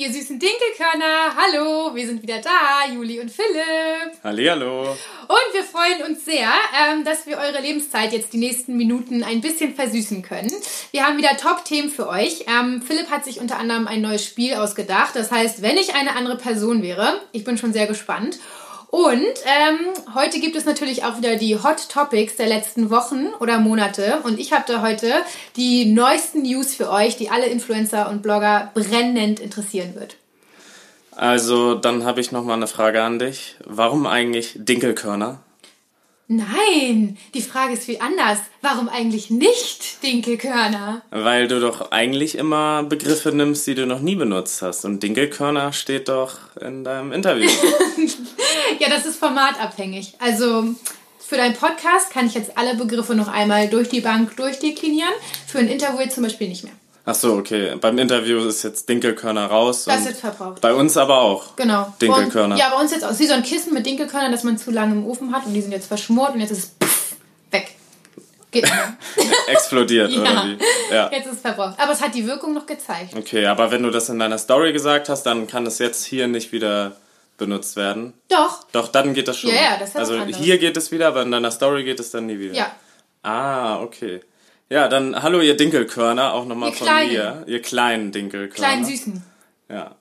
ihr süßen Dinkelkörner. Hallo, wir sind wieder da, Juli und Philipp. Hallihallo. Und wir freuen uns sehr, ähm, dass wir eure Lebenszeit jetzt die nächsten Minuten ein bisschen versüßen können. Wir haben wieder Top-Themen für euch. Ähm, Philipp hat sich unter anderem ein neues Spiel ausgedacht. Das heißt, wenn ich eine andere Person wäre, ich bin schon sehr gespannt. Und ähm, heute gibt es natürlich auch wieder die Hot Topics der letzten Wochen oder Monate. Und ich habe da heute die neuesten News für euch, die alle Influencer und Blogger brennend interessieren wird. Also, dann habe ich noch mal eine Frage an dich. Warum eigentlich Dinkelkörner? Nein, die Frage ist viel anders. Warum eigentlich nicht Dinkelkörner? Weil du doch eigentlich immer Begriffe nimmst, die du noch nie benutzt hast. Und Dinkelkörner steht doch in deinem Interview. ja, das ist formatabhängig. Also für deinen Podcast kann ich jetzt alle Begriffe noch einmal durch die Bank durchdeklinieren. Für ein Interview zum Beispiel nicht mehr. Ach so, okay. Beim Interview ist jetzt Dinkelkörner raus. Das wird verbraucht. Bei uns aber auch. Genau. Dinkelkörner. Und, ja, bei uns jetzt auch. Wie so ein Kissen mit Dinkelkörnern, das man zu lange im Ofen hat und die sind jetzt verschmort und jetzt ist es pff, weg. Geht nicht mehr. Explodiert, ja. oder wie? Ja. Jetzt ist es verbraucht. Aber es hat die Wirkung noch gezeigt. Okay, aber wenn du das in deiner Story gesagt hast, dann kann es jetzt hier nicht wieder benutzt werden. Doch. Doch, dann geht das schon. Ja, ja, das ist Also was anderes. hier geht es wieder, aber in deiner Story geht es dann nie wieder. Ja. Ah, okay. Ja, dann hallo ihr Dinkelkörner, auch nochmal von Kleinen. mir. Ihr kleinen Dinkelkörner. Kleinen Süßen. Ja,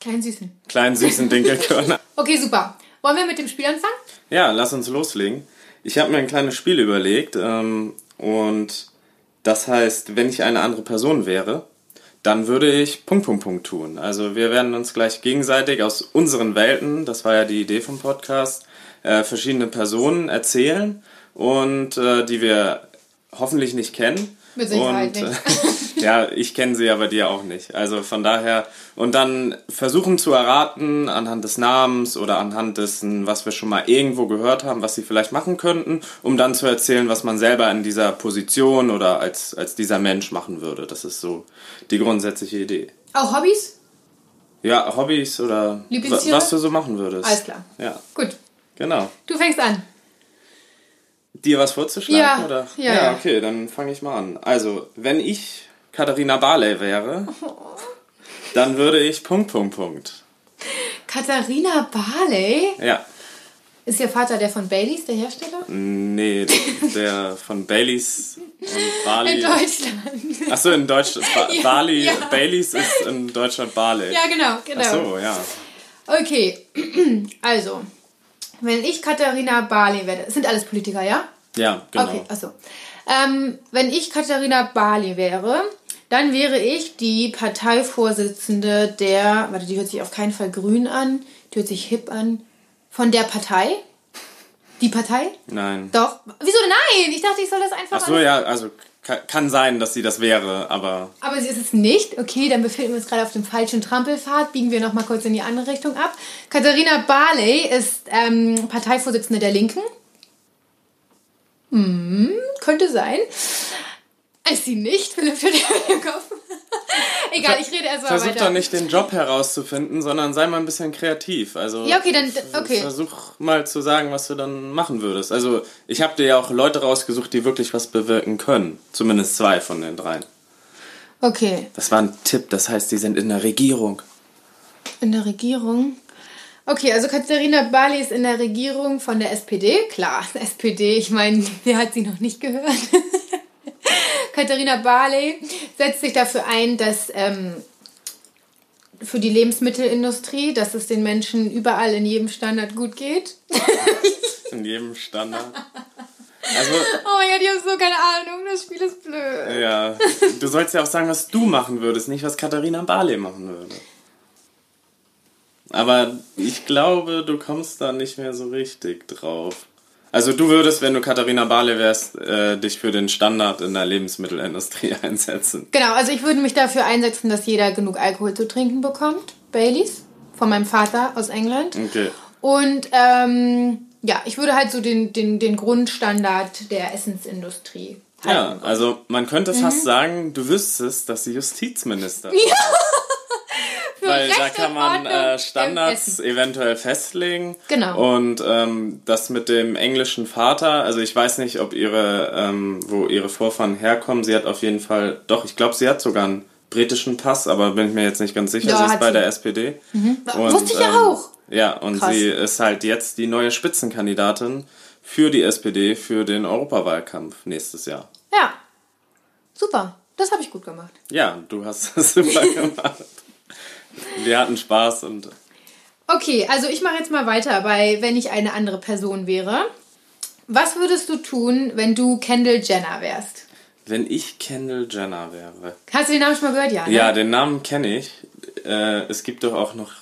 Kleinen Süßen. kleinen süßen Dinkelkörner. Okay, super. Wollen wir mit dem Spiel anfangen? Ja, lass uns loslegen. Ich habe mir ein kleines Spiel überlegt ähm, und das heißt, wenn ich eine andere Person wäre, dann würde ich Punkt, Punkt, Punkt tun. Also wir werden uns gleich gegenseitig aus unseren Welten, das war ja die Idee vom Podcast, äh, verschiedene Personen erzählen und äh, die wir hoffentlich nicht kennen. Mit Sicherheit und, nicht. Äh, ja, ich kenne sie aber dir auch nicht. Also von daher und dann versuchen zu erraten anhand des Namens oder anhand dessen, was wir schon mal irgendwo gehört haben, was sie vielleicht machen könnten, um dann zu erzählen, was man selber in dieser Position oder als, als dieser Mensch machen würde. Das ist so die grundsätzliche Idee. Auch Hobbys? Ja, Hobbys oder was du so machen würdest. Alles klar. Ja, Gut. genau. Du fängst an. Dir was vorzuschlagen? Ja, oder? ja, ja. okay, dann fange ich mal an. Also, wenn ich Katharina Barley wäre, dann würde ich Punkt, Punkt, Punkt. Katharina Barley. Ja, Ist Ihr Vater der von Baileys, der Hersteller? nee, der von Baileys und Barley. In Deutschland. Achso, in Deutschland. Ba Ja, Barley, ja. Baileys ist in Deutschland Barley. Ja, genau, genau. Ach so, ja. Okay, also, wenn ich Katharina Barley werde, das sind alles Politiker, ja? Ja, genau. Okay, achso. Ähm, wenn ich Katharina Barley wäre, dann wäre ich die Parteivorsitzende der, warte, die hört sich auf keinen Fall grün an, die hört sich hip an, von der Partei. Die Partei? Nein. Doch. Wieso nein? Ich dachte, ich soll das einfach Ach so, ja, also kann sein, dass sie das wäre, aber Aber sie ist es nicht. Okay, dann befinden wir uns gerade auf dem falschen Trampelpfad. Biegen wir nochmal kurz in die andere Richtung ab. Katharina Barley ist ähm, Parteivorsitzende der Linken. Hm, könnte sein. Ist sie nicht? Philipp schüttelt den Kopf. Egal, ich rede erstmal versuch weiter. doch nicht den Job herauszufinden, sondern sei mal ein bisschen kreativ. Also Ja, okay, dann- okay. Versuch mal zu sagen, was du dann machen würdest. Also ich habe dir ja auch Leute rausgesucht, die wirklich was bewirken können. Zumindest zwei von den dreien. Okay, Das war ein Tipp, das heißt, die sind in der Regierung. in der Regierung. Okay, also Katharina Barley ist in der Regierung von der SPD. Klar, SPD, ich meine, wer hat sie noch nicht gehört? Katharina Barley setzt sich dafür ein, dass ähm, für die Lebensmittelindustrie, dass es den Menschen überall in jedem Standard gut geht. In jedem Standard. Also, Oh mein Gott, ich habe so keine Ahnung, das Spiel ist blöd. ja. Du sollst ja auch sagen, was du machen würdest, nicht was Katharina Barley machen würde. Aber ich glaube, du kommst da nicht mehr so richtig drauf. Also du würdest, wenn du Katharina Barley wärst, äh, dich für den Standard in der Lebensmittelindustrie einsetzen. Genau, also ich würde mich dafür einsetzen, dass jeder genug Alkohol zu trinken bekommt. Baileys, von meinem Vater aus England. Okay. Und ähm, ja, ich würde halt so den, den, den Grundstandard der Essensindustrie Ja, halten. also man könnte Mhm. fast sagen, du wüsstest, dass sie Justizminister Für Weil da Recht kann und man äh, Standards eventuell festlegen. Genau. Und ähm, das mit dem englischen Vater, also ich weiß nicht, ob ihre, ähm, wo ihre Vorfahren herkommen. Sie hat auf jeden Fall, doch, ich glaube, sie hat sogar einen britischen Pass, aber bin ich mir jetzt nicht ganz sicher. Ja, sie ist bei sie. der SPD. Mhm. Wusste ich ja auch. Ja, und Krass. sie ist halt jetzt die neue Spitzenkandidatin für die SPD für den Europawahlkampf nächstes Jahr. Ja. Super. Das habe ich gut gemacht. Ja, du hast das super gemacht. Wir hatten Spaß und Okay, also ich mache jetzt mal weiter bei, wenn ich eine andere Person wäre. Was würdest du tun, wenn du Kendall Jenner wärst? wenn ich Kendall Jenner wäre. Hast du den Namen schon mal gehört? Ja. Ne? Ja, den Namen kenne ich. Äh, es gibt doch auch noch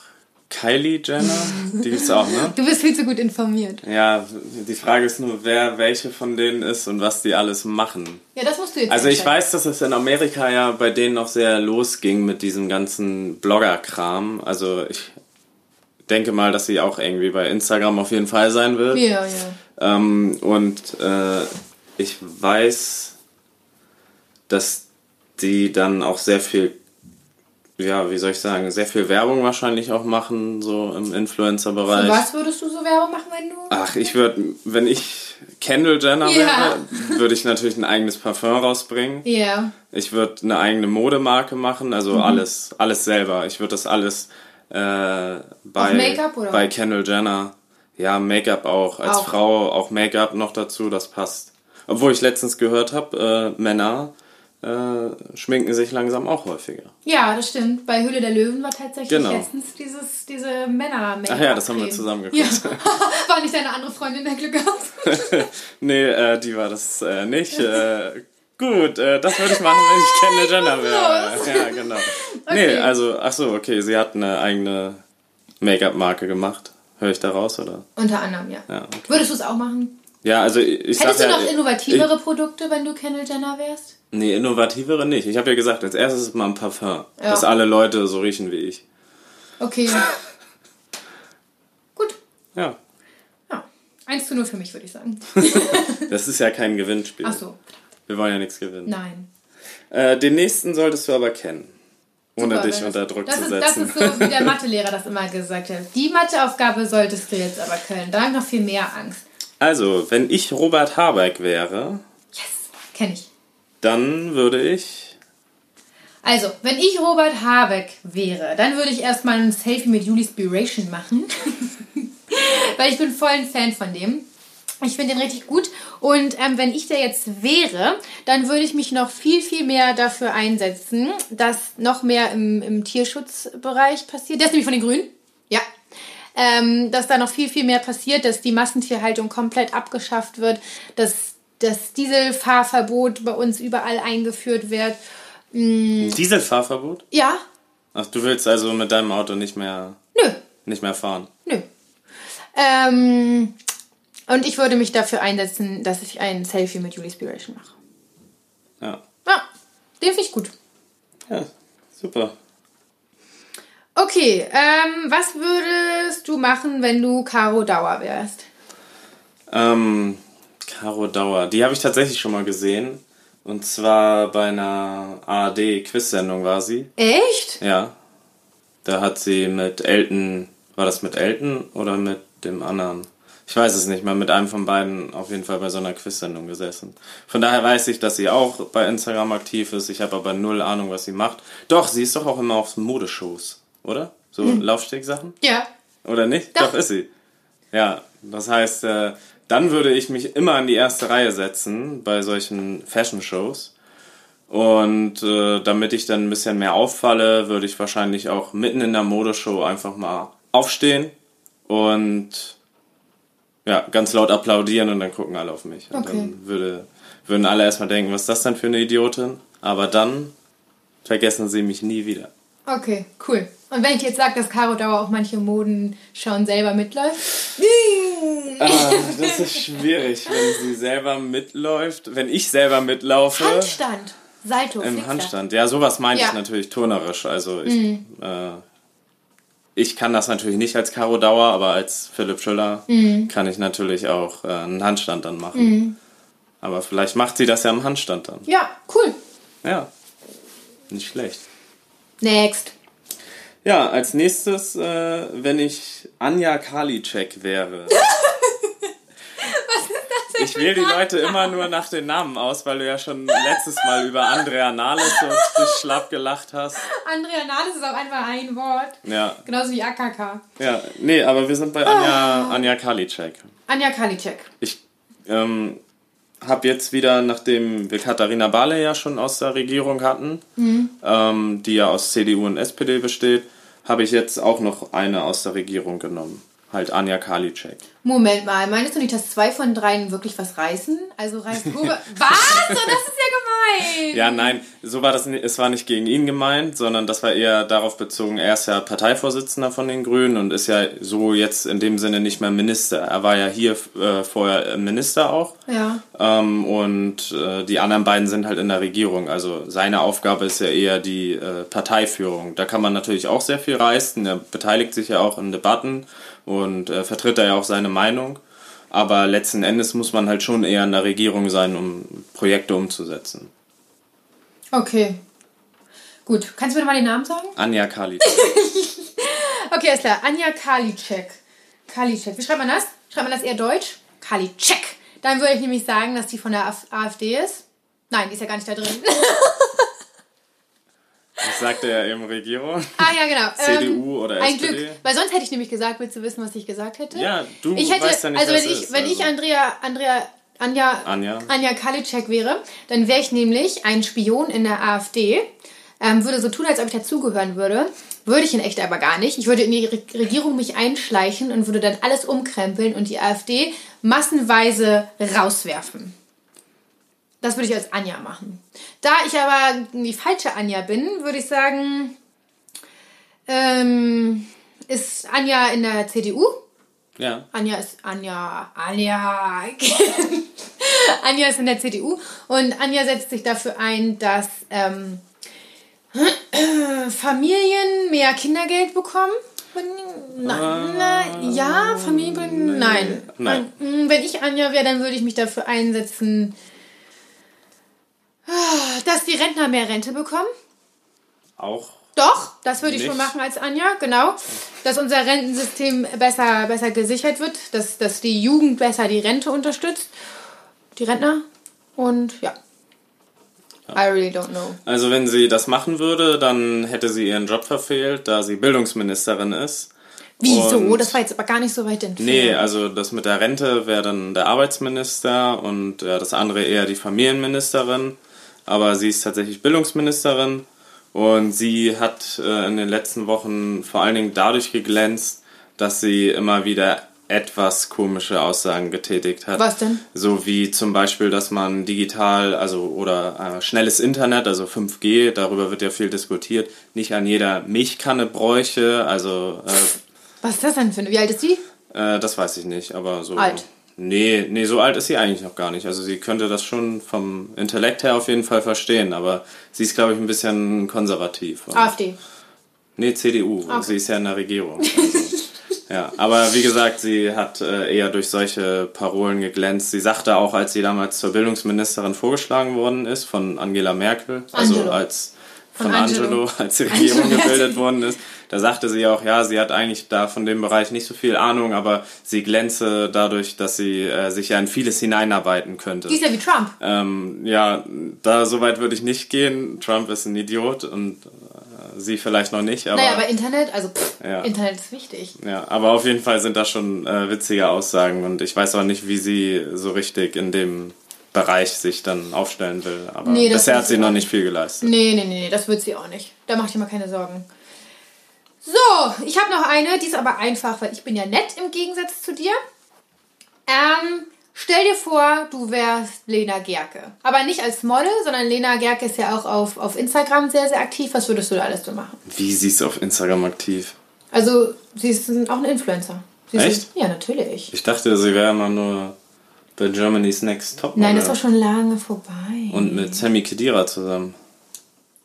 Kylie Jenner. Die gibt's auch, ne? Du bist viel zu gut informiert. Ja, die Frage ist nur, wer welche von denen ist und was die alles machen. Ja, das musst du jetzt Also ich weiß, dass es in Amerika ja bei denen noch sehr losging mit diesem ganzen Blogger-Kram. Also ich denke mal, dass sie auch irgendwie bei Instagram auf jeden Fall sein wird. Ja, ja. Ähm, und äh, ich weiß, dass die dann auch sehr viel, ja, wie soll ich sagen, sehr viel Werbung wahrscheinlich auch machen, so im Influencer-Bereich. Für was würdest du so Werbung machen, wenn du... Ach, ich würde, wenn ich Kendall Jenner Ja. wäre, würde ich natürlich ein eigenes Parfum rausbringen. Ja. Ich würde eine eigene Modemarke machen, also Mhm. alles, alles selber. Ich würde das alles äh, bei, Make-up, oder? bei Kendall Jenner. Ja, Make-up auch. Als Auch. Frau auch Make-up noch dazu, das passt. Obwohl ich letztens gehört habe, äh, Männer äh, schminken sich langsam auch häufiger. Ja, das stimmt. Bei Höhle der Löwen war tatsächlich Genau. letztens dieses, diese männer make Ach ja, das haben wir zusammen geguckt. Ja. War nicht deine andere Freundin, der Glück gehabt? Nee, äh, die war das äh, nicht. Äh, gut, äh, das würde ich machen, wenn ich Kendall Jenner wäre. Ja, genau. Nee, Okay. also, ach so, okay, sie hat eine eigene Make-up-Marke gemacht. Höre ich da raus, oder? Unter anderem, ja. Ja, okay. Würdest du es auch machen? Ja, also ich, ich Hättest du ja, noch innovativere Produkte, wenn du Kendall Jenner wärst? Ich, nee, innovativere nicht. Ich habe ja gesagt, als erstes mal ein Parfum. Ja. Dass alle Leute so riechen wie ich. Okay. Gut. Ja, Ja. 1 zu 0 für mich, würde ich sagen. das ist ja kein Gewinnspiel. Ach so. Wir wollen ja nichts gewinnen. Nein. Äh, den nächsten solltest du aber kennen. Ohne Super, dich unter Druck zu ist, setzen. Das ist so, wie der Mathelehrer das immer gesagt hat. Die Matheaufgabe solltest du jetzt aber können. Da habe ich noch viel mehr Angst. Also, wenn ich Robert Habeck wäre, Yes, kenne ich. dann würde ich Also, wenn ich Robert Habeck wäre, dann würde ich erstmal ein Selfie mit Julis Spiration machen. Weil ich bin voll ein Fan von dem. Ich finde den richtig gut. Und ähm, wenn ich der jetzt wäre, dann würde ich mich noch viel, viel mehr dafür einsetzen, dass noch mehr im, im Tierschutzbereich passiert. Der ist nämlich von den Grünen. Ja. Ähm, dass da noch viel, viel mehr passiert, dass die Massentierhaltung komplett abgeschafft wird, dass das Dieselfahrverbot bei uns überall eingeführt wird. ein Dieselfahrverbot. Ja, Ach, du willst also mit deinem Auto nicht mehr, nö, nicht mehr fahren. Nö. Ähm, und ich würde mich dafür einsetzen, dass ich ein Selfie mit Julie Spiration mache. Ja. Ja, den finde ich gut. Ja, super. Okay, ähm, was würdest du machen, wenn du Caro Dauer wärst? Ähm, Caro Dauer, die habe ich tatsächlich schon mal gesehen. Und zwar bei einer ARD-Quiz-Sendung war sie. Echt? Ja. Da hat sie mit Elton, war das mit Elton oder mit dem anderen? Ich weiß es nicht mehr, mit einem von beiden auf jeden Fall bei so einer Quiz-Sendung gesessen. Von daher weiß ich, dass sie auch bei Instagram aktiv ist. Ich habe aber null Ahnung, was sie macht. Doch, sie ist doch auch immer auf Modeshows, oder? So Laufstegsachen? Ja. Oder nicht? Doch. Doch, ist sie. Ja, das heißt, äh, dann würde ich mich immer an die erste Reihe setzen bei solchen Fashion-Shows. Und äh, damit ich dann ein bisschen mehr auffalle, würde ich wahrscheinlich auch mitten in der Modeshow einfach mal aufstehen und ja, ganz laut applaudieren und dann gucken alle auf mich. Und Okay. dann würde, würden alle erstmal denken, was ist das denn für eine Idiotin? Aber dann vergessen sie mich nie wieder. Okay, cool. Und wenn ich jetzt sage, dass Caro Dauer auch manche Modenschauen selber mitläuft? Ah, das ist schwierig, wenn sie selber mitläuft. Wenn ich selber mitlaufe. Handstand. Salto. Im. Handstand. Ja, sowas meinte Ja. ich natürlich turnerisch. Also ich, äh, ich kann das natürlich nicht als Karo Dauer, aber als Philipp Schüller kann ich natürlich auch äh, einen Handstand dann machen. Aber vielleicht macht sie das ja im Handstand dann. Ja, cool. Ja. Nicht schlecht. Next. Ja, als nächstes, äh, wenn ich Anja Karliczek wäre. Ich wähle die Leute immer nur nach den Namen aus, weil du ja schon letztes Mal über Andrea Nahles so dich schlapp gelacht hast. Andrea Nahles ist auch einfach ein Wort. Ja. Genauso wie AKK. Ja, nee, aber wir sind bei Anja, Anja Karliczek. Anja Karliczek. Ich ähm, habe jetzt wieder, nachdem wir Katharina Barley ja schon aus der Regierung hatten, ähm, die ja aus CDU und SPD besteht, habe ich jetzt auch noch eine aus der Regierung genommen. Halt Anja Karliczek. Moment mal, meinst du nicht, dass zwei von dreien wirklich was reißen? Also reißt Huber. was? Das ist ja gemein. Ja, nein, so war das nicht, es war nicht gegen ihn gemeint, sondern das war eher darauf bezogen, er ist ja Parteivorsitzender von den Grünen und ist ja so jetzt in dem Sinne nicht mehr Minister. Er war ja hier äh, vorher Minister auch. Ja. Ähm, und äh, die anderen beiden sind halt in der Regierung. Also seine Aufgabe ist ja eher die äh, Parteiführung. Da kann man natürlich auch sehr viel reißen. Er beteiligt sich ja auch in Debatten und äh, vertritt da ja auch seine Meinung. Aber letzten Endes muss man halt schon eher in der Regierung sein, um Projekte umzusetzen. Okay. Gut. Kannst du mir mal den Namen sagen? Anja Kali. Okay, ist klar. Anja Karliczek. Karliczek. Wie schreibt man das? Schreibt man das eher deutsch? Karliczek. Dann würde ich nämlich sagen, dass die von der Af- AfD ist. Nein, die ist ja gar nicht da drin. Ich sagte ja eben Regierung. ah ja, genau. CDU oder Ein SPD? Glück. Weil sonst hätte ich nämlich gesagt, willst du wissen, was ich gesagt hätte? Ja, du ich hätte, weißt ja nicht, also wenn ich, ist, wenn ich also. Andrea, Andrea, Anja, Anja. Anja Karliczek wäre, dann wäre ich nämlich ein Spion in der AfD, ähm, würde so tun, als ob ich dazugehören würde. Würde ich in echt aber gar nicht. Ich würde in die Re Regierung mich einschleichen und würde dann alles umkrempeln und die AfD massenweise rauswerfen. Das würde ich als Anja machen. Da ich aber die falsche Anja bin, würde ich sagen, ähm, ist Anja in der CDU. Ja. Anja ist Anja, Anja, Anja ist in der CDU und Anja setzt sich dafür ein, dass ähm, Familien mehr Kindergeld bekommen. Nein, nein, ja, Familien, nein. Nein. Wenn ich Anja wäre, dann würde ich mich dafür einsetzen, dass die Rentner mehr Rente bekommen. Auch. Doch, das würde ich schon machen als Anja, genau. Dass unser Rentensystem besser, besser gesichert wird, dass, dass die Jugend besser die Rente unterstützt. Die Rentner. Und ja. I really don't know. Also wenn sie das machen würde, dann hätte sie ihren Job verfehlt, da sie Bildungsministerin ist. Wieso? Und- das war jetzt aber gar nicht so weit entfernt. Nee, also das mit der Rente wäre dann der Arbeitsminister und ja, das andere eher die Familienministerin. Aber sie ist tatsächlich Bildungsministerin und sie hat äh, in den letzten Wochen vor allen Dingen dadurch geglänzt, dass sie immer wieder etwas komische Aussagen getätigt hat. Was denn? So wie zum Beispiel, dass man digital, also oder äh, schnelles Internet, also 5G, darüber wird ja viel diskutiert, nicht an jeder Milchkanne bräuche. Also äh, Was ist das denn für eine? Wie alt ist die? äh, das weiß ich nicht, aber so. Alt. Nee, nee, so alt ist sie eigentlich noch gar nicht. Also sie könnte das schon vom Intellekt her auf jeden Fall verstehen, aber sie ist, glaube ich, ein bisschen konservativ. AfD. Nee, CDU. Sie ist ja in der Regierung. Also, ja, aber wie gesagt, sie hat äh, eher durch solche Parolen geglänzt. Sie sagte auch, als sie damals zur Bildungsministerin vorgeschlagen worden ist von Angela Merkel, also Angelo. als Von von Angelo. Angelo, als die Regierung Angelo. gebildet worden ist, da sagte sie auch, ja, sie hat eigentlich da von dem Bereich nicht so viel Ahnung, aber sie glänze dadurch, dass sie äh, sich ja in vieles hineinarbeiten könnte. Die ist ja wie Trump. Ähm, ja, da so weit würde ich nicht gehen. Trump ist ein Idiot und äh, sie vielleicht noch nicht, aber, naja, aber Internet, also pff, Ja. Internet ist wichtig. ja, aber auf jeden Fall sind das schon äh, witzige Aussagen und ich weiß auch nicht, wie sie so richtig in dem Bereich sich dann aufstellen will. Aber Nee, bisher hat sie noch nicht viel geleistet. Nee, nee, nee, das wird sie auch nicht. Da mach ich dir mal keine Sorgen. So, ich habe noch eine, die ist aber einfach, weil ich bin ja nett im Gegensatz zu dir. Ähm, stell dir vor, du wärst Lena Gerke. Aber nicht als Model, sondern Lena Gerke ist ja auch auf, auf Instagram sehr, sehr aktiv. Was würdest du da alles so machen? Wie sie ist auf Instagram aktiv? Also, sie ist auch ein Influencer. Sie Echt? Ist, ja, natürlich. Ich dachte, sie wäre immer nur bei Germany's Next Top Nein, das ist doch schon lange vorbei. und mit Sammy Kedira zusammen.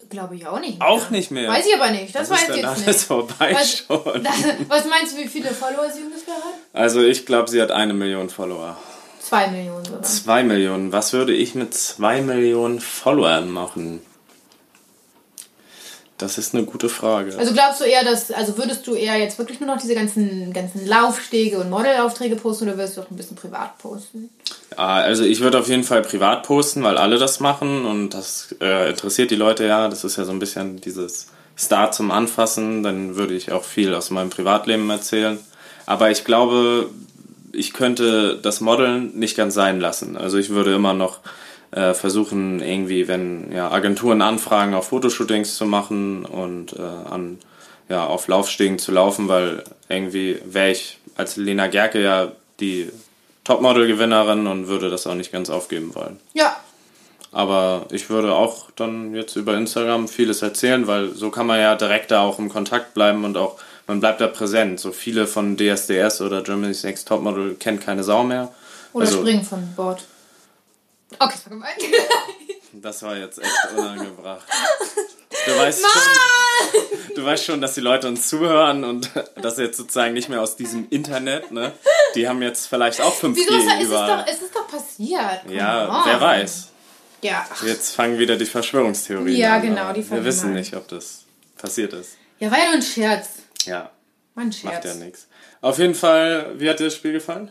Glaube ich auch nicht. Auch nicht mehr. Weiß ich aber nicht. Das Was weiß ist ich jetzt alles nicht. vorbei Was, schon? was meinst du, wie viele Follower sie ungefähr hat? Also ich glaube, sie hat eine Million Follower. Zwei Millionen sogar. Zwei Millionen. Was würde ich mit zwei Millionen Followern machen? Das ist eine gute Frage. Also glaubst du eher, dass, also würdest du eher jetzt wirklich nur noch diese ganzen, ganzen Laufstege und Modelaufträge posten oder wirst du auch ein bisschen privat posten? Ah, Also ich würde auf jeden Fall privat posten, weil alle das machen und das äh, interessiert die Leute ja. Das ist ja so ein bisschen dieses Star zum Anfassen. Dann würde ich auch viel aus meinem Privatleben erzählen. Aber ich glaube, ich könnte das Modeln nicht ganz sein lassen. Also ich würde immer noch äh, versuchen, irgendwie, wenn ja, Agenturen anfragen, auch Fotoshootings zu machen und äh, an, ja, auf Laufstegen zu laufen, weil irgendwie wäre ich als Lena Gerke ja die Topmodel-Gewinnerin und würde das auch nicht ganz aufgeben wollen. Ja. Aber ich würde auch dann jetzt über Instagram vieles erzählen, weil so kann man ja direkt da auch im Kontakt bleiben und auch, man bleibt da präsent. So viele von DSDS oder Germany's Next Topmodel kennt keine Sau mehr. Oder Also- springen von Bord. Okay, das war gemein. Das war jetzt echt unangebracht. Du weißt schon, du weißt schon, dass die Leute uns zuhören und das jetzt sozusagen nicht mehr aus diesem Internet, ne? Die haben jetzt vielleicht auch 5G Wieso ist es ist überall. doch, es ist doch passiert. Come ja, on. wer weiß. Ja. Jetzt fangen wieder die Verschwörungstheorien Ja, an. genau, aber die Wir wissen an. nicht, ob das passiert ist. ja, war ja nur ein Scherz. Ja, War ein Scherz. macht ja nichts. Auf jeden Fall, wie hat dir das Spiel gefallen?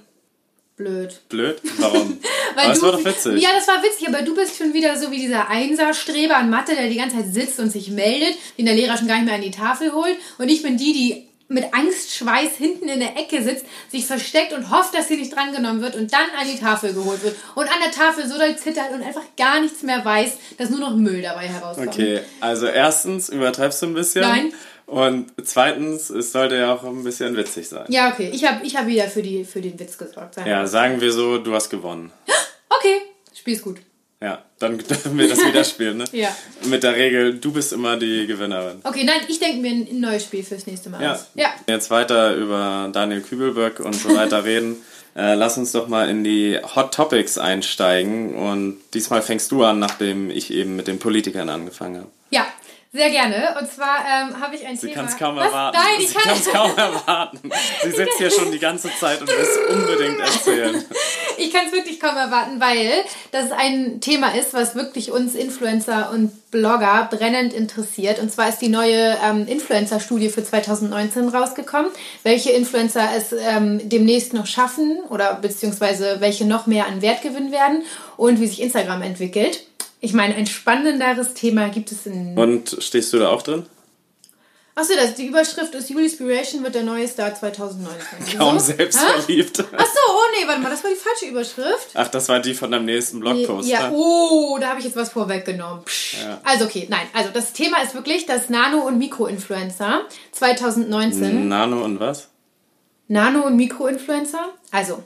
Blöd. Blöd? Warum? Weil aber du, war doch witzig. Ja, das war witzig, aber du bist schon wieder so wie dieser Einserstreber an Mathe, der die ganze Zeit sitzt und sich meldet, den der Lehrer schon gar nicht mehr an die Tafel holt. Und ich bin die, die mit Angstschweiß hinten in der Ecke sitzt, sich versteckt und hofft, dass sie nicht drangenommen wird und dann an die Tafel geholt wird. Und an der Tafel so doll zittert und einfach gar nichts mehr weiß, dass nur noch Müll dabei herauskommt. Okay, also erstens übertreibst du ein bisschen. Nein. Und zweitens, es sollte ja auch ein bisschen witzig sein. Ja, okay. Ich habe ich hab wieder für, die, für den Witz gesorgt. Sagen Ja, sagen wir so, du hast gewonnen. Okay, spiel's gut. Ja, dann dürfen wir das wieder spielen, ne? Ja. Mit der Regel, du bist immer die Gewinnerin. Okay, nein, ich denke mir ein, ein neues Spiel fürs nächste Mal Ja. aus. Ja. Jetzt weiter über Daniel Kübelböck und so weiter reden. Äh, lass uns doch mal in die Hot Topics einsteigen. Und diesmal fängst du an, nachdem ich eben mit den Politikern angefangen habe. Ja, sehr gerne. Und zwar ähm, habe ich ein Sie Thema. kann es kaum Was? erwarten. Nein, ich Sie kann kann es kaum erwarten. Sie sitzt hier schon die ganze Zeit und will es unbedingt erzählen. Ich kann es wirklich kaum erwarten, weil das ein Thema ist, was wirklich uns Influencer und Blogger brennend interessiert. Und zwar ist die neue ähm, Influencer-Studie für 2019 rausgekommen, welche Influencer es ähm, demnächst noch schaffen oder beziehungsweise welche noch mehr an Wert gewinnen werden und wie sich Instagram entwickelt. Ich meine, ein spannenderes Thema gibt es in. Und stehst du da auch drin? Achso, das, die Überschrift ist Juli Inspiration wird der neue Star 2019. Kaum? Hä? selbstverliebt. Achso, oh nee, warte mal, das war die falsche Überschrift. Ach, das war die von deinem nächsten Blogpost. Ja, ne? oh, da habe ich jetzt was vorweggenommen. Ja. Also okay, nein, also das Thema ist wirklich das Nano- und Mikroinfluencer 2019. Nano und was? Nano- und Mikroinfluencer. Also,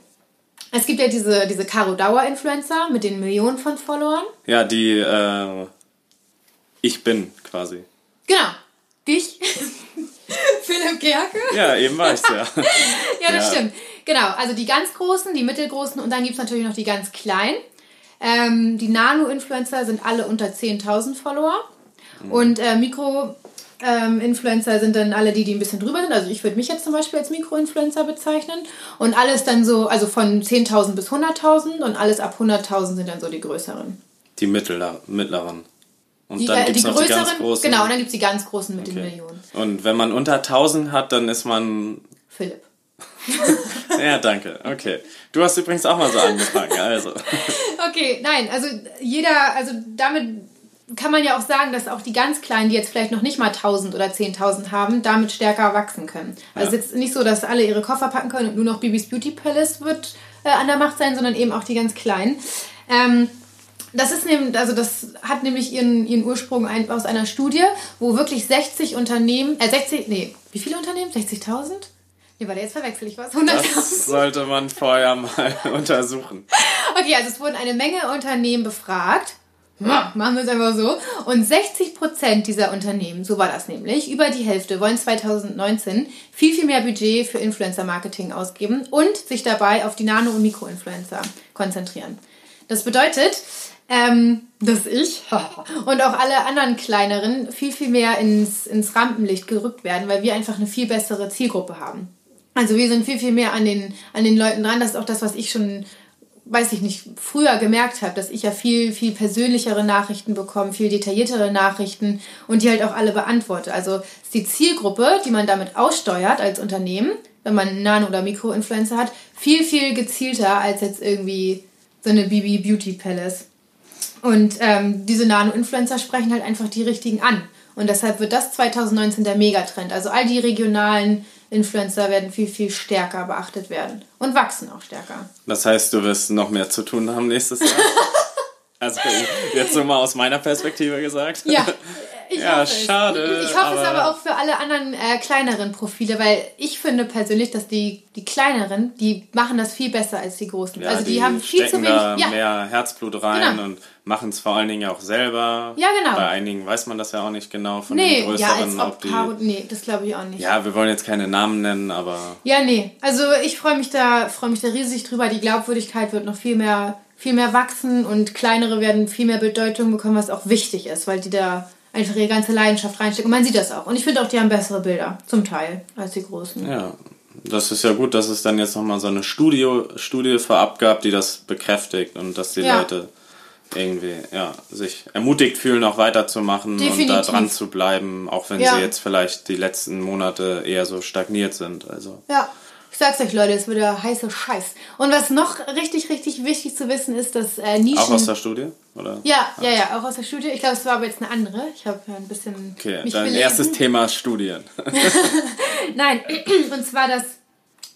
es gibt ja diese, diese Caro Dauer-Influencer mit den Millionen von Followern. Ja, die äh, Ich bin quasi. Genau. Dich. Philipp Gerke. Ja, eben war ich's ja. Ja, das Ja. stimmt. Genau, also die ganz großen, die mittelgroßen und dann gibt es natürlich noch die ganz kleinen. Ähm, die Nano-Influencer sind alle unter 10.000 Follower. Und äh, Mikro-Influencer sind dann alle die, die ein bisschen drüber sind. Also ich würde mich jetzt zum Beispiel als Mikro-Influencer bezeichnen. Und alles dann so, also von 10.000 bis 100.000 und alles ab 100.000 sind dann so die größeren. Die mittler, mittleren. Und Die, dann äh, gibt's die noch die ganz größeren, großen. genau, und dann gibt es die ganz großen mit den Okay. Millionen. Und wenn man unter 1000 hat, dann ist man. Philipp. Ja, danke. Okay. Du hast übrigens auch mal so angefangen, also. Okay, nein, also jeder, also damit kann man ja auch sagen, dass auch die ganz Kleinen, die jetzt vielleicht noch nicht mal 1000 oder 10.000 haben, damit stärker wachsen können. Also Ja. es ist jetzt nicht so, dass alle ihre Koffer packen können und nur noch Bibis Beauty Palace wird äh, an der Macht sein, sondern eben auch die ganz Kleinen. Ähm, das ist nämlich, also das hat nämlich ihren, ihren Ursprung ein, aus einer Studie, wo wirklich 60 Unternehmen, äh 60, nee, wie viele Unternehmen? 60.000? Nee, warte, jetzt verwechsel ich was. 100.000. Das sollte man vorher mal untersuchen. Okay, also es wurden eine Menge Unternehmen befragt. Machen wir es einfach so. Und 60% dieser Unternehmen, so war das nämlich, über die Hälfte wollen 2019 viel, viel mehr Budget für Influencer-Marketing ausgeben und sich dabei auf die Nano- und Mikroinfluencer konzentrieren. Das bedeutet, ähm, dass ich und auch alle anderen kleineren viel, viel mehr ins, ins Rampenlicht gerückt werden, weil wir einfach eine viel bessere Zielgruppe haben. Also wir sind viel, viel mehr an den, an den Leuten dran. Das ist auch das, was ich schon weiß ich nicht, früher gemerkt habe, dass ich ja viel, viel persönlichere Nachrichten bekomme, viel detailliertere Nachrichten und die halt auch alle beantworte. Also ist die Zielgruppe, die man damit aussteuert als Unternehmen, wenn man Nano- oder Mikroinfluencer hat, viel, viel gezielter als jetzt irgendwie so eine BB Beauty Palace. Und ähm, diese Nano-Influencer sprechen halt einfach die richtigen an. Und deshalb wird das 2019 der Megatrend. Also all die regionalen Influencer werden viel, viel stärker beachtet werden und wachsen auch stärker. Das heißt, du wirst noch mehr zu tun haben nächstes Jahr? also jetzt so mal aus meiner Perspektive gesagt. Ja, ich ja, hoffe schade. Es. Ich hoffe es aber auch für alle anderen äh, kleineren Profile, weil ich finde persönlich, dass die, die kleineren, die machen das viel besser als die großen. Ja, also die, die haben viel zu wenig. Da ja. mehr Herzblut rein Genau. und machen es vor allen Dingen auch selber. Ja, genau. Bei einigen weiß man das ja auch nicht genau von Nee, den ja, größeren, ob ob die. Paro, nee, das glaube ich auch nicht. Ja, wir wollen jetzt keine Namen nennen, aber Ja, nee. Also ich freue mich da, freue mich da riesig drüber. Die Glaubwürdigkeit wird noch viel mehr, viel mehr wachsen und kleinere werden viel mehr Bedeutung bekommen, was auch wichtig ist, weil die da einfach ihre ganze Leidenschaft reinstecken. Und man sieht das auch. Und ich finde auch, die haben bessere Bilder, zum Teil, als die großen. ja. Das ist ja gut, dass es dann jetzt nochmal so eine Studio, Studie vorab gab, die das bekräftigt und dass die Ja. Leute irgendwie ja, sich ermutigt fühlen, auch weiterzumachen und da Definitiv. dran zu bleiben, auch wenn Ja. sie jetzt vielleicht die letzten Monate eher so stagniert sind. Also Ja. Ich sag's euch, Leute, es wird der heiße Scheiß. Und was noch richtig, richtig wichtig zu wissen ist, dass äh, Nischen... auch aus der Studie? Oder? ja, ja, ja, auch aus der Studie. Ich glaube, es war aber jetzt eine andere. Ich habe ja ein bisschen Okay, mich dein belesen. erstes Thema Studien. Nein, und zwar, dass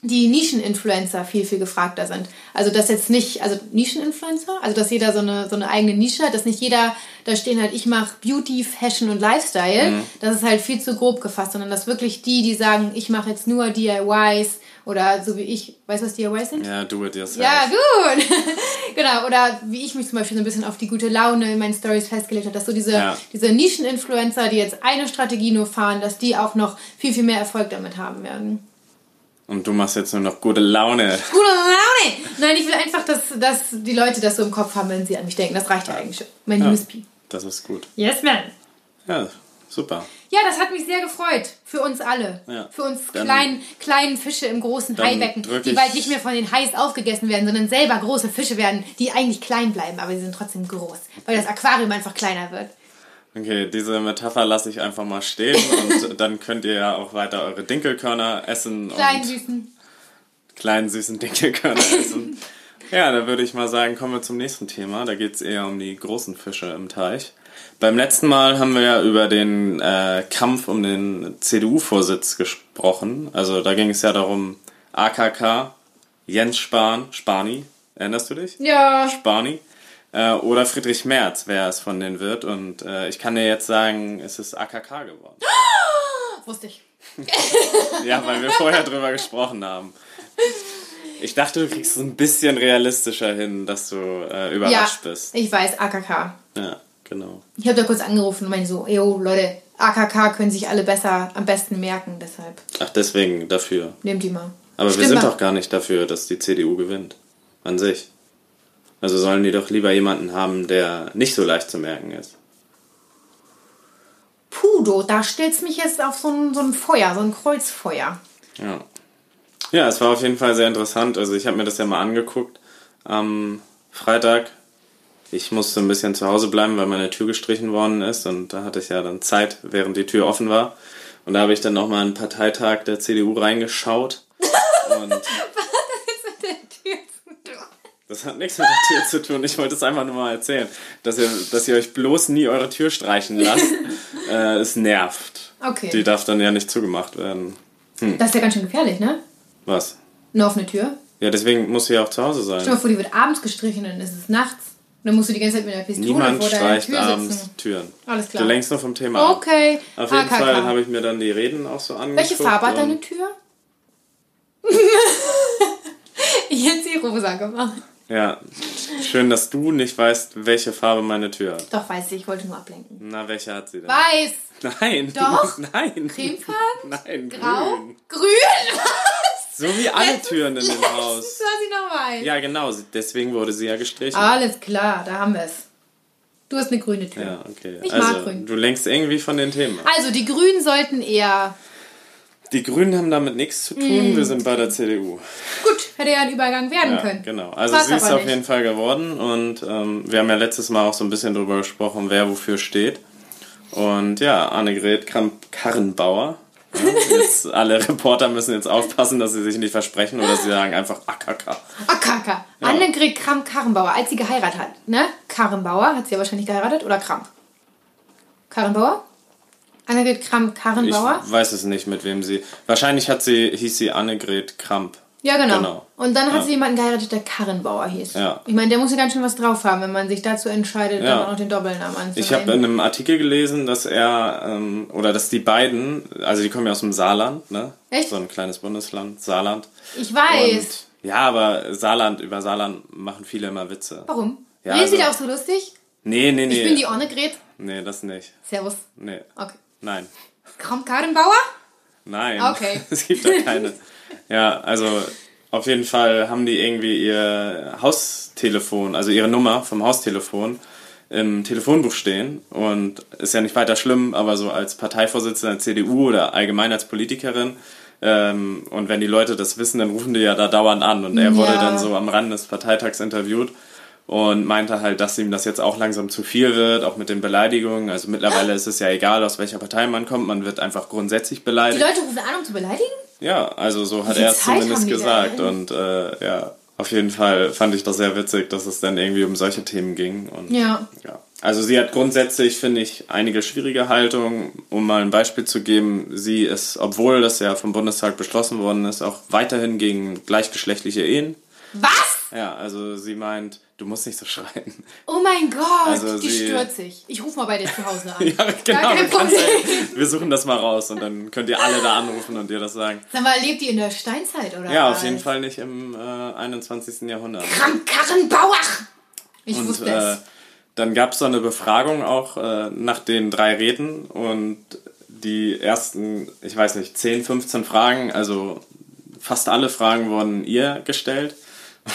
die Nischeninfluencer viel, viel gefragter sind. Also, dass jetzt nicht, also Nischeninfluencer, also dass jeder so eine, so eine eigene Nische hat, dass nicht jeder, da stehen halt, ich mache Beauty, Fashion und Lifestyle. Das ist halt viel zu grob gefasst, sondern dass wirklich die, die sagen, ich mache jetzt nur DIYs oder so wie ich, weißt du, was DIYs sind? Ja, do it yourself. Ja, gut. genau. Oder wie ich mich zum Beispiel so ein bisschen auf die gute Laune in meinen Stories festgelegt habe, dass so diese, Ja. diese Nischen-Influencer, die jetzt eine Strategie nur fahren, dass die auch noch viel, viel mehr Erfolg damit haben werden. Und du machst jetzt nur noch gute Laune. Gute Laune! Nein, ich will einfach, dass, dass die Leute das so im Kopf haben, wenn sie an mich denken. Das reicht ja eigentlich schon. Mein Ja. USP. Das ist gut. Yes, man. Ja, super. Ja, das hat mich sehr gefreut. Für uns alle. Ja. Für uns Dann- kleinen, kleinen Fische im großen Haibecken, die bald nicht mehr von den Hais aufgegessen werden, sondern selber große Fische werden, die eigentlich klein bleiben, aber sie sind trotzdem groß, weil das Aquarium einfach kleiner wird. Okay, diese Metapher lasse ich einfach mal stehen und dann könnt ihr ja auch weiter eure Dinkelkörner essen Kleinen, süßen. kleinen süßen Dinkelkörner essen. Ja, da würde ich mal sagen, kommen wir zum nächsten Thema. Da geht es eher um die großen Fische im Teich. Beim letzten Mal haben wir ja über den äh, Kampf um den CDU-Vorsitz gesprochen. Also da ging es ja darum, AKK, Jens Spahn, Spani, erinnerst du dich? Ja. Spani. Äh, oder Friedrich Merz, wer es von denen wird. Und äh, ich kann dir jetzt sagen, es ist AKK geworden. Wusste ich. Ja, weil wir vorher drüber gesprochen haben. Ich dachte, du kriegst es ein bisschen realistischer hin, dass du äh, Ja, überrascht bist. ich weiß, AKK. Ja, genau. Ich habe da kurz angerufen und meinte so, yo, Leute, AKK können sich alle besser, am besten merken, deshalb Ach, deswegen dafür. nehmt die mal. Aber wir Stimmt sind mal. doch gar nicht dafür, dass die CDU gewinnt. An sich. Also sollen die doch lieber jemanden haben, der nicht so leicht zu merken ist. Pudo, da stellst mich jetzt auf so ein, so ein Feuer, so ein Kreuzfeuer. Ja. Ja, es war auf jeden Fall sehr interessant. Also ich habe mir das ja mal angeguckt am Freitag. Ich musste ein bisschen zu Hause bleiben, weil meine Tür gestrichen worden ist und da hatte ich ja dann Zeit, während die Tür offen war. Und da habe ich dann nochmal einen Parteitag der CDU reingeschaut. Und das hat nichts mit der Tür zu tun. Ich wollte es einfach nur mal erzählen, dass ihr, dass ihr euch bloß nie eure Tür streichen lasst. äh, es nervt. Okay. Die darf dann ja nicht zugemacht werden. Das ist ja ganz schön gefährlich, ne? Was? Eine offene Tür. Ja, deswegen muss sie ja auch zu Hause Stell dir sein. mal vor, die wird abends gestrichen, dann ist es nachts. Und dann musst du die ganze Zeit mit einer Pistole Niemand vor deiner streicht Tür abends sitzen. Türen. Alles klar. Du lenkst nur vom Thema ab. Okay. Auf jeden AKK. Fall habe ich mir dann die Reden auch so angeguckt. Welche Farbe hat deine Tür? ich hätte sie rosa gemacht. Ja, schön, dass du nicht weißt, welche Farbe meine Tür hat. Doch, weiß ich, ich wollte nur ablenken. Na, welche hat sie denn? Weiß, Nein. Doch. Nein. Cremefarben? Nein, grau, grün. grün. So wie alle Türen in dem Haus. war sie noch weiß. Ja, genau. Deswegen wurde sie ja gestrichen. Alles klar, da haben wir es. Du hast eine grüne Tür. Ja, okay. Ich also, mag grün. du lenkst irgendwie von den Themen ab. Also, die Grünen sollten eher Die Grünen haben damit nichts zu tun, Mm. wir sind bei der CDU. Gut, hätte ja ein Übergang werden Ja, können. genau. Also War's sie ist aber auf nicht. jeden Fall geworden und ähm, wir haben ja letztes Mal auch so ein bisschen drüber gesprochen, wer wofür steht. Und ja, Annegret Kramp-Karrenbauer. Ja, jetzt, alle Reporter müssen jetzt aufpassen, dass sie sich nicht versprechen oder sie sagen einfach AKK. Akaka. Annegret Kramp-Karrenbauer, als sie geheiratet hat, ne? Karrenbauer, hat sie ja wahrscheinlich geheiratet oder Kramp? Karrenbauer? Annegret Ich Kramp-Karrenbauer? weiß es nicht, mit wem sie. Wahrscheinlich hat sie, hieß sie Annegret Kramp. Ja, genau. Genau. Und dann hat Ja. sie jemanden geheiratet, der Karrenbauer hieß. Ja. Ich meine, der muss ja ganz schön was drauf haben, wenn man sich dazu entscheidet, Ja. dann auch noch den Doppelnamen anzunehmen. Ich habe in einem Artikel gelesen, dass er, ähm, oder dass die beiden, also die kommen ja aus dem Saarland, ne? Echt? So ein kleines Bundesland, Saarland. Ich weiß. Und, ja, aber Saarland, über Saarland machen viele immer Witze. Warum? Ja, Reden Sie also- da auch so lustig? Nee, nee, nee. Ich bin die Annegret. Nee, das nicht. Servus. Nee. Okay. Nein. Kramp-Karrenbauer? Nein. Okay. Es gibt da keine. ja, also auf jeden Fall haben die irgendwie ihr Haustelefon, also ihre Nummer vom Haustelefon im Telefonbuch stehen. Und ist ja nicht weiter schlimm, aber so als Parteivorsitzende der CDU oder allgemein als Politikerin ähm, und wenn die Leute das wissen, dann rufen die ja da dauernd an. Und er wurde Ja. dann so am Rand des Parteitags interviewt und meinte halt, dass ihm das jetzt auch langsam zu viel wird, auch mit den Beleidigungen. Also mittlerweile ist es ja egal, aus welcher Partei man kommt, man wird einfach grundsätzlich Die beleidigt. Leute rufen an, um zu beleidigen? Ja, also so hat er es zumindest die gesagt. Und äh, ja, auf jeden Fall fand ich das sehr witzig, dass es dann irgendwie um solche Themen ging. Und, Ja. ja. Also sie hat grundsätzlich, finde ich, einige schwierige Haltungen. Um mal ein Beispiel zu geben, sie ist, obwohl das ja vom Bundestag beschlossen worden ist, auch weiterhin gegen gleichgeschlechtliche Ehen. Was? Ja, also sie meint, du musst nicht so schreien. Oh mein Gott, Also die stört sich. Ich rufe mal bei dir zu Hause an. Ja, genau. ja, wir suchen das mal raus und dann könnt ihr alle da anrufen und dir das sagen. Sag mal, lebt die in der Steinzeit oder Ja, was? auf jeden Fall nicht im äh, 21. Jahrhundert. Kramp-Karrenbauer! Ich Und wusste äh, es. dann gab es so eine Befragung auch äh, nach den drei Reden und die ersten, ich weiß nicht, 10, 15 Fragen, also fast alle Fragen wurden ihr gestellt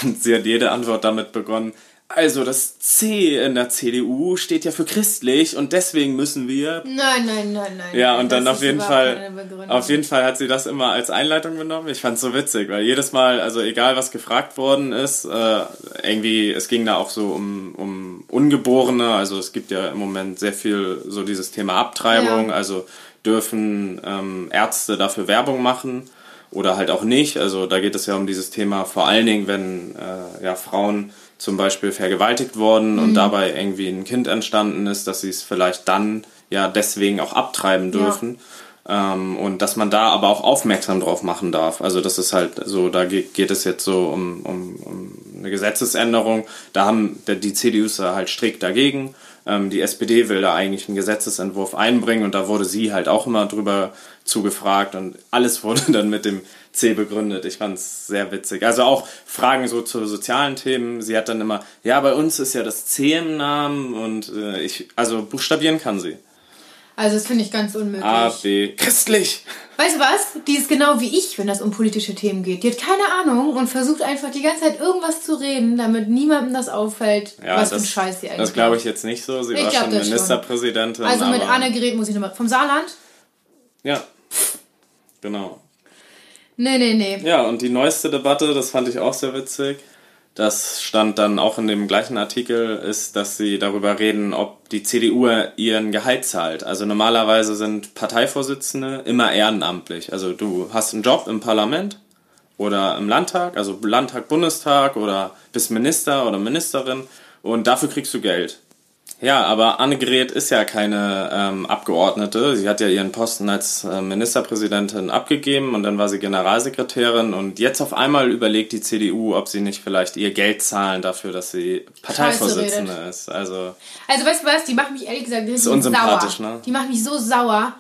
und sie hat jede Antwort damit begonnen. Also das C in der CDU steht ja für christlich und deswegen müssen wir Nein, nein, nein, nein. ja, und dann auf jeden Fall, auf jeden Fall hat sie das immer als Einleitung genommen. Ich fand's so witzig, weil jedes Mal, also egal was gefragt worden ist, äh, irgendwie, es ging da auch so um, um Ungeborene, also es gibt ja im Moment sehr viel so dieses Thema Abtreibung, Ja. also dürfen ähm, Ärzte dafür Werbung machen oder halt auch nicht. Also da geht es ja um dieses Thema vor allen Dingen, wenn äh, ja, Frauen zum Beispiel vergewaltigt wurden und dabei irgendwie ein Kind entstanden ist, dass sie es vielleicht dann ja deswegen auch abtreiben dürfen. Ähm, und dass man da aber auch aufmerksam drauf machen darf. Also das ist halt so, da geht, geht es jetzt so um, um, um eine Gesetzesänderung. Da haben die CDU ist da halt strikt dagegen. Ähm, die SPD will da eigentlich einen Gesetzesentwurf einbringen und da wurde sie halt auch immer drüber zugefragt und alles wurde dann mit dem C begründet. Ich fand's sehr witzig. Also auch Fragen so zu sozialen Themen. Sie hat dann immer, ja, bei uns ist ja das C im Namen und äh, ich, also buchstabieren kann sie. Also, das finde ich ganz unmöglich. A, B, christlich. Weißt du was? Die ist genau wie ich, wenn das um politische Themen geht. Die hat keine Ahnung und versucht einfach die ganze Zeit irgendwas zu reden, damit niemandem das auffällt, Ja, was für das, ein Scheiß sie eigentlich Das glaube ich jetzt nicht so. Sie Ich war schon das schon. Ministerpräsidentin. Also mit aber- Annegret muss ich nochmal. Vom Saarland? Ja, genau. Nee, nee, nee. Ja, und die neueste Debatte, das fand ich auch sehr witzig. Das stand dann auch in dem gleichen Artikel, ist, dass sie darüber reden, ob die CDU ihren Gehalt zahlt. Also normalerweise sind Parteivorsitzende immer ehrenamtlich. Also du hast einen Job im Parlament oder im Landtag, also Landtag, Bundestag oder bist Minister oder Ministerin und dafür kriegst du Geld. Ja, aber Annegret ist ja keine ähm, Abgeordnete. Sie hat ja ihren Posten als äh, Ministerpräsidentin abgegeben und dann war sie Generalsekretärin und jetzt auf einmal überlegt die CDU, ob sie nicht vielleicht ihr Geld zahlen dafür, dass sie Parteivorsitzende ist. Also Also weißt du was? Die macht mich ehrlich gesagt richtig unsympathisch, sauer. ne? Die macht mich so sauer.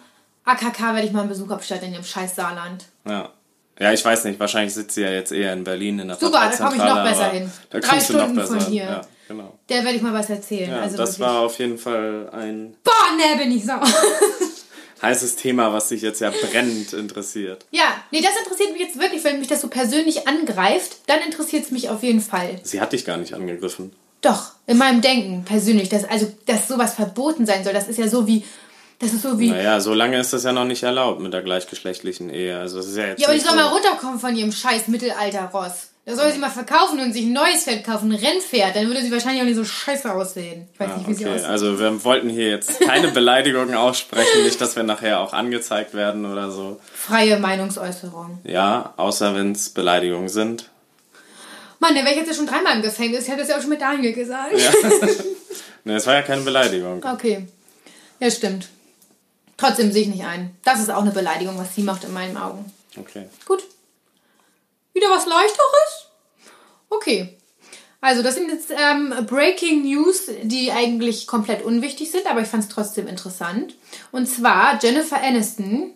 AKK werde ich mal einen Besuch abstatten in dem scheiß Saarland. ja. Ja, ich weiß nicht, wahrscheinlich sitzt sie ja jetzt eher in Berlin in der Super, da komm ich noch besser hin. Da Drei kommst du noch Stunden besser von hin. hier. Ja, genau. Der werde ich mal was erzählen. Ja, also das wirklich. war auf jeden Fall ein Boah, ne, bin ich sauer. heißes Thema, was dich jetzt ja brennend interessiert. ja, nee, das interessiert mich jetzt wirklich, wenn mich das so persönlich angreift, dann interessiert es mich auf jeden Fall. Sie hat dich gar nicht angegriffen. Doch, in meinem Denken persönlich, dass, also, dass sowas verboten sein soll, das ist ja so wie, Das ist so wie. Naja, so lange ist das ja noch nicht erlaubt mit der gleichgeschlechtlichen Ehe. Also es ist ja jetzt Ja, aber die nicht soll so- mal runterkommen von ihrem scheiß Mittelalter-Ross. Da soll sie mal verkaufen und sich ein neues Pferd kaufen, ein Rennpferd. Dann würde sie wahrscheinlich auch nicht so scheiße aussehen. Ich weiß Ah, nicht, wie sie okay, aussieht. also wir wollten hier jetzt keine Beleidigungen aussprechen, nicht, dass wir nachher auch angezeigt werden oder so. Freie Meinungsäußerung. Ja, außer wenn es Beleidigungen sind. Mann, der wäre jetzt ja schon dreimal im Gefängnis. Ich habe das ja auch schon mit Daniel gesagt. Ja. ne, es war ja keine Beleidigung. Okay. Ja, stimmt. Trotzdem sehe ich nicht ein. Das ist auch eine Beleidigung, was sie macht in meinen Augen. Okay. Gut. Wieder was leichteres? Okay. Also, das sind jetzt ähm, Breaking News, die eigentlich komplett unwichtig sind, aber ich fand es trotzdem interessant. Und zwar Jennifer Aniston,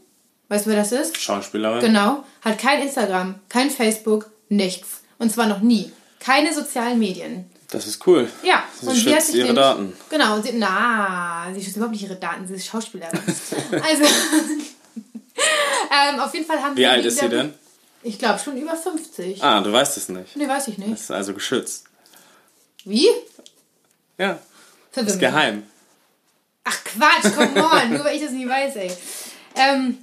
weißt du, wer das ist? Schauspielerin? Genau, hat kein Instagram, kein Facebook, nichts. Und zwar noch nie. Keine sozialen Medien. Das ist cool. Ja, Sie schützt ihre nämlich- Daten. Genau, und sie, na, sie schützt überhaupt nicht ihre Daten, sie ist Schauspielerin. also, ähm, auf jeden Fall haben Wie wir alt die ist sie denn? Ich glaube schon über 50. Ah, du weißt es nicht. Nee, weiß ich nicht. Ist also geschützt. Wie? Ja, Verwirrend. ist geheim. Ach Quatsch, come on, nur weil ich das nicht weiß, ey. Ähm,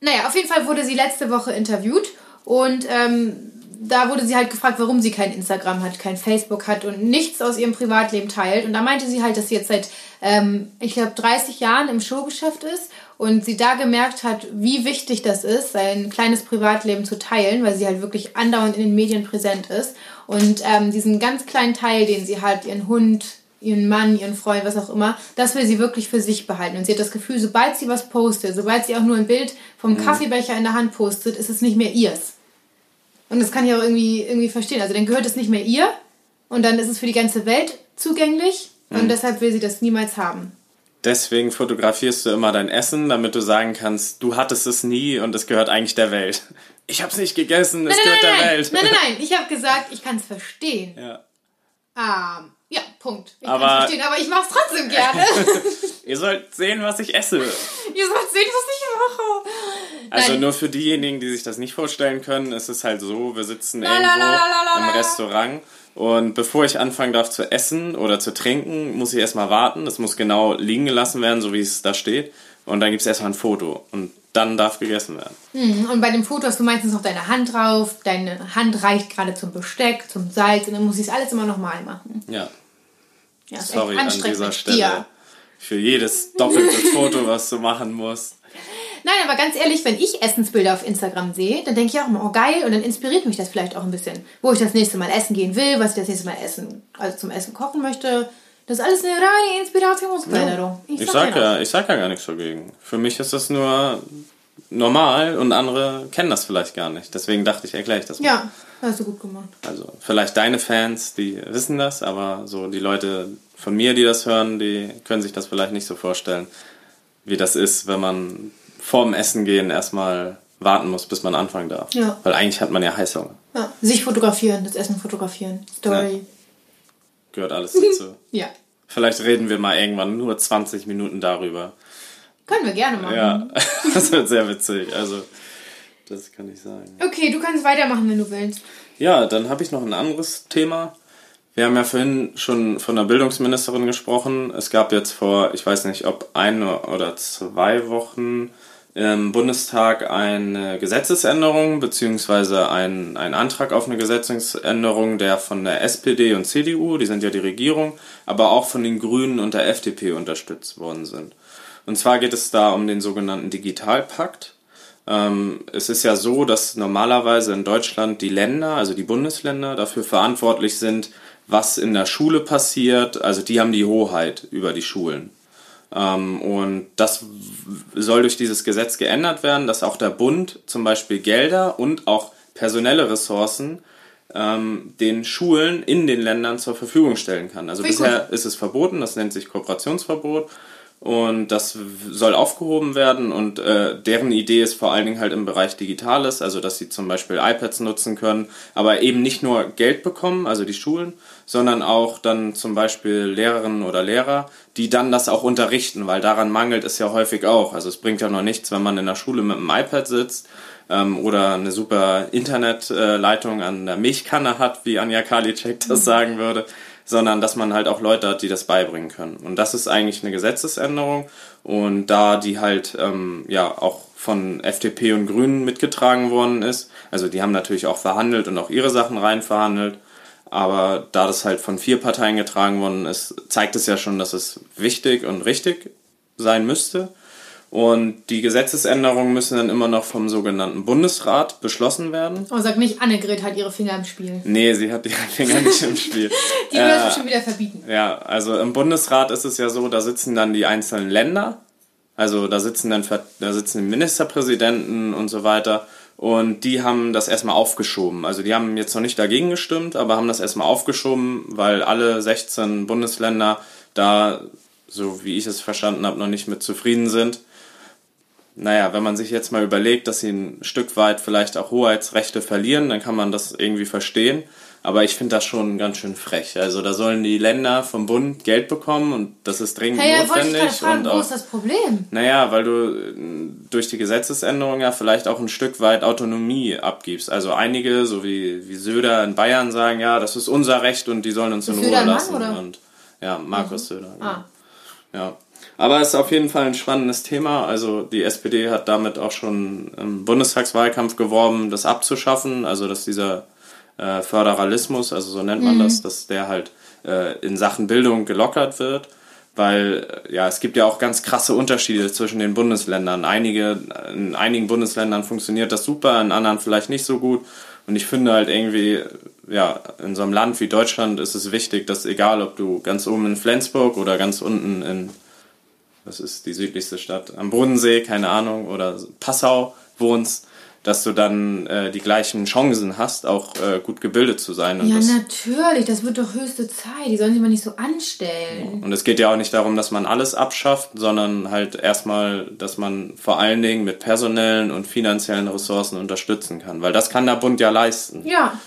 naja, auf jeden Fall wurde sie letzte Woche interviewt und ähm, da wurde sie halt gefragt, warum sie kein Instagram hat, kein Facebook hat und nichts aus ihrem Privatleben teilt. Und da meinte sie halt, dass sie jetzt seit, ähm, ich glaube, 30 Jahren im Showgeschäft ist und sie da gemerkt hat, wie wichtig das ist, sein kleines Privatleben zu teilen, weil sie halt wirklich andauernd in den Medien präsent ist. Und ähm, diesen ganz kleinen Teil, den sie hat, ihren Hund, ihren Mann, ihren Freund, was auch immer, das will sie wirklich für sich behalten. Und sie hat das Gefühl, sobald sie was postet, sobald sie auch nur ein Bild vom Kaffeebecher in der Hand postet, ist es nicht mehr ihrs. Und das kann ich auch irgendwie, irgendwie verstehen. Also dann gehört es nicht mehr ihr und dann ist es für die ganze Welt zugänglich und deshalb will sie das niemals haben. Deswegen fotografierst du immer dein Essen, damit du sagen kannst, du hattest es nie und es gehört eigentlich der Welt. Ich hab's nicht gegessen, es Nein, gehört nein, der nein, Welt. nein, nein, nein. Ich habe gesagt, ich kann es verstehen. Ja. Ah, ja, Punkt. Ich Aber- kann es verstehen, aber ich mache es trotzdem gerne. Ihr sollt sehen, was ich esse. Ihr sollt sehen, was ich mache. Also Nein. nur für diejenigen, die sich das nicht vorstellen können, ist es halt so, wir sitzen irgendwo im. Restaurant und bevor ich anfangen darf zu essen oder zu trinken, muss ich erstmal warten. Das muss genau liegen gelassen werden, so wie es da steht. Und dann gibt es erstmal ein Foto und dann darf gegessen werden. Mhm, Und bei dem Foto hast du meistens noch deine Hand drauf. Deine Hand reicht gerade zum Besteck, zum Salz und dann muss ich es alles immer nochmal machen. Ja, Ja, ist sorry an dieser Stelle dir. für jedes doppelte Foto, was du machen musst. Nein, aber ganz ehrlich, wenn ich Essensbilder auf Instagram sehe, dann denke ich auch immer, oh geil, und dann inspiriert mich das vielleicht auch ein bisschen, wo ich das nächste Mal essen gehen will, was ich das nächste Mal essen, also zum Essen kochen möchte. Das ist alles eine reine Inspirationsquelle. du. Ich sag sag ja, ich sag ja gar nichts dagegen. Für mich ist das nur normal und andere kennen das vielleicht gar nicht. Deswegen dachte ich, erkläre ich das mal. Ja, hast du gut gemacht. Also vielleicht deine Fans, die wissen das, aber so die Leute von mir, die das hören, die können sich das vielleicht nicht so vorstellen, wie das ist, wenn man vorm Essen gehen erstmal warten muss, bis man anfangen darf. Ja. Weil eigentlich hat man ja Heißhunger. Ja, sich fotografieren, das Essen fotografieren. Story. Gehört alles dazu. Ja. Vielleicht reden wir mal irgendwann nur 20 Minuten darüber. Können wir gerne machen. Ja, das wird sehr witzig. Also, das kann ich sagen. Okay, du kannst weitermachen, wenn du willst. Ja, dann habe ich noch ein anderes Thema. Wir haben ja vorhin schon von der Bildungsministerin gesprochen. Es gab jetzt vor, ich weiß nicht, ob eine oder zwei Wochen im Bundestag eine Gesetzesänderung beziehungsweise ein, ein Antrag auf eine Gesetzesänderung, der von der SPD und CDU, die sind ja die Regierung, aber auch von den Grünen und der FDP unterstützt worden sind. Und zwar geht es da um den sogenannten Digitalpakt. Ähm, es ist ja so, dass normalerweise in Deutschland die Länder, also die Bundesländer, dafür verantwortlich sind, was in der Schule passiert. Also die haben die Hoheit über die Schulen. Ähm, und das soll durch dieses Gesetz geändert werden, dass auch der Bund zum Beispiel Gelder und auch personelle Ressourcen ähm, den Schulen in den Ländern zur Verfügung stellen kann. Also ich bisher ist es verboten, das nennt sich Kooperationsverbot. Und das soll aufgehoben werden und äh, deren Idee ist vor allen Dingen halt im Bereich Digitales, also dass sie zum Beispiel iPads nutzen können, aber eben nicht nur Geld bekommen, also die Schulen, sondern auch dann zum Beispiel Lehrerinnen oder Lehrer, die dann das auch unterrichten, weil daran mangelt es ja häufig auch. Also es bringt ja noch nichts, wenn man in der Schule mit einem iPad sitzt ähm, oder eine super Internetleitung an der Milchkanne hat, wie Anja Karliczek das sagen würde. sondern dass man halt auch Leute hat, die das beibringen können. Und das ist eigentlich eine Gesetzesänderung und da die halt ähm, ja auch von FDP und Grünen mitgetragen worden ist, also die haben natürlich auch verhandelt und auch ihre Sachen rein verhandelt, aber da das halt von vier Parteien getragen worden ist, zeigt es ja schon, dass es wichtig und richtig sein müsste. Und die Gesetzesänderungen müssen dann immer noch vom sogenannten Bundesrat beschlossen werden. Oh, sag nicht, Annegret hat ihre Finger im Spiel. Nee, sie hat ihre Finger nicht im Spiel. die will das schon wieder verbieten. Ja, also im Bundesrat ist es ja so, da sitzen dann die einzelnen Länder. Also da sitzen dann da sitzen Ministerpräsidenten und so weiter. Und die haben das erstmal aufgeschoben. Also die haben jetzt noch nicht dagegen gestimmt, aber haben das erstmal aufgeschoben, weil alle 16 Bundesländer da, so wie ich es verstanden habe, noch nicht mit zufrieden sind naja, wenn man sich jetzt mal überlegt, dass sie ein Stück weit vielleicht auch Hoheitsrechte verlieren, dann kann man das irgendwie verstehen. Aber ich finde das schon ganz schön frech. Also da sollen die Länder vom Bund Geld bekommen und das ist dringend hey, notwendig. Wollte ich fragen, und auch, wo ist das Problem? Naja, weil du durch die Gesetzesänderung ja vielleicht auch ein Stück weit Autonomie abgibst. Also einige, so wie, wie Söder in Bayern, sagen, ja, das ist unser Recht und die sollen uns in Ruhe lassen. Mann? Und ja, Markus mhm. Söder. Genau. Ah. Ja. Aber es ist auf jeden Fall ein spannendes Thema. Also die SPD hat damit auch schon im Bundestagswahlkampf geworben, das abzuschaffen. Also dass dieser äh, Föderalismus, also so nennt man mhm. das, dass der halt äh, in Sachen Bildung gelockert wird. Weil äh, ja, es gibt ja auch ganz krasse Unterschiede zwischen den Bundesländern. Einige, in einigen Bundesländern funktioniert das super, in anderen vielleicht nicht so gut. Und ich finde halt irgendwie, ja, in so einem Land wie Deutschland ist es wichtig, dass egal, ob du ganz oben in Flensburg oder ganz unten in das ist die südlichste Stadt am Bodensee, keine Ahnung, oder Passau wohnst, dass du dann äh, die gleichen Chancen hast, auch äh, gut gebildet zu sein. Und ja, das, natürlich, das wird doch höchste Zeit. Die sollen sich mal nicht so anstellen. Und es geht ja auch nicht darum, dass man alles abschafft, sondern halt erstmal, dass man vor allen Dingen mit personellen und finanziellen Ressourcen unterstützen kann. Weil das kann der Bund ja leisten. Ja.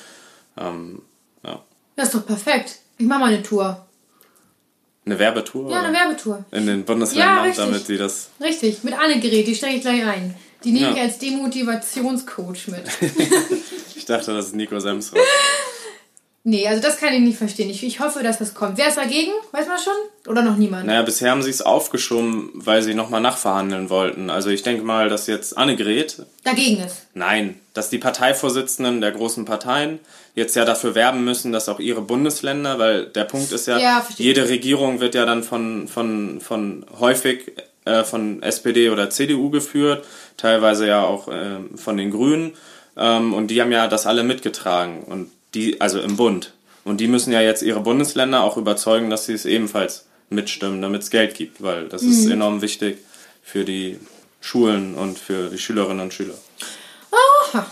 Ähm, ja. Das ist doch perfekt. Ich mache mal eine Tour. Eine Werbetour? Ja, eine Werbetour. In den Bundesländern, ja, damit sie das. Richtig, mit Annegret, die stelle ich gleich ein. Die nehme ja. ich als Demotivationscoach mit. ich dachte, das ist Nico Semsrott. Nee, also das kann ich nicht verstehen. Ich, ich hoffe, dass das kommt. Wer ist dagegen? Weiß man schon? Oder noch niemand? Naja, bisher haben sie es aufgeschoben, weil sie nochmal nachverhandeln wollten. Also ich denke mal, dass jetzt Annegret... Dagegen ist? Nein, dass die Parteivorsitzenden der großen Parteien jetzt ja dafür werben müssen, dass auch ihre Bundesländer, weil der Punkt ist ja, ja jede Regierung wird ja dann von, von, von häufig äh, von SPD oder CDU geführt, teilweise ja auch äh, von den Grünen. Ähm, und die haben ja das alle mitgetragen. Und die, also im Bund. Und die müssen ja jetzt ihre Bundesländer auch überzeugen, dass sie es ebenfalls mitstimmen, damit es Geld gibt, weil das mhm. ist enorm wichtig für die Schulen und für die Schülerinnen und Schüler. Aha.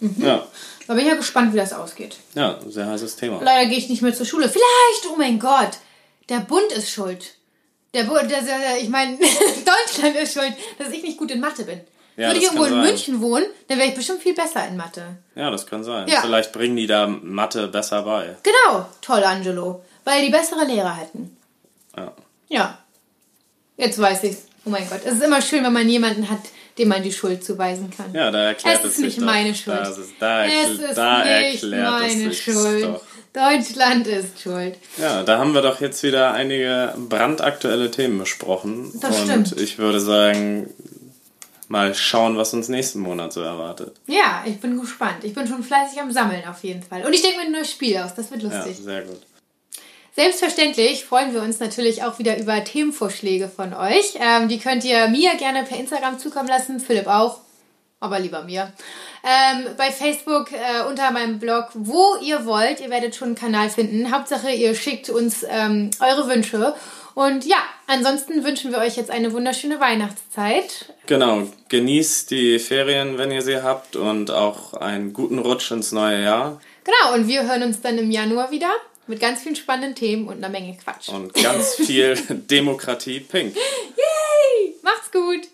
Mhm. Ja. Da bin ich ja gespannt, wie das ausgeht. Ja, sehr heißes Thema. Leider gehe ich nicht mehr zur Schule. Vielleicht, oh mein Gott, der Bund ist schuld. Der der, der, ich meine, Deutschland ist schuld, dass ich nicht gut in Mathe bin. Ja, Würde ich irgendwo in sein. München wohnen, dann wäre ich bestimmt viel besser in Mathe. Ja, das kann sein. Ja. Vielleicht bringen die da Mathe besser bei. Genau, toll, Angelo. Weil die bessere Lehrer hätten. Ja. Ja. Jetzt weiß ich's. Oh mein Gott. Es ist immer schön, wenn man jemanden hat, dem man die Schuld zuweisen kann. Ja, da erklärt es, es sich. Es ist nicht meine Schuld. Da ist, da es ist da nicht meine Schuld. Doch. Deutschland ist schuld. Ja, da haben wir doch jetzt wieder einige brandaktuelle Themen besprochen. Das und stimmt. ich würde sagen, mal schauen, was uns nächsten Monat so erwartet. Ja, ich bin gespannt. Ich bin schon fleißig am Sammeln auf jeden Fall. Und ich denke mir ein neues Spiel aus. Das wird lustig. Ja, sehr gut. Selbstverständlich freuen wir uns natürlich auch wieder über Themenvorschläge von euch. Ähm, die könnt ihr mir gerne per Instagram zukommen lassen, Philipp auch, aber lieber mir. Ähm, bei Facebook äh, unter meinem Blog, wo ihr wollt. Ihr werdet schon einen Kanal finden. Hauptsache, ihr schickt uns ähm, eure Wünsche. Und ja, ansonsten wünschen wir euch jetzt eine wunderschöne Weihnachtszeit. Genau, genießt die Ferien, wenn ihr sie habt und auch einen guten Rutsch ins neue Jahr. Genau, und wir hören uns dann im Januar wieder mit ganz vielen spannenden Themen und einer Menge Quatsch. Und ganz viel Demokratie pink. Yay! Macht's gut!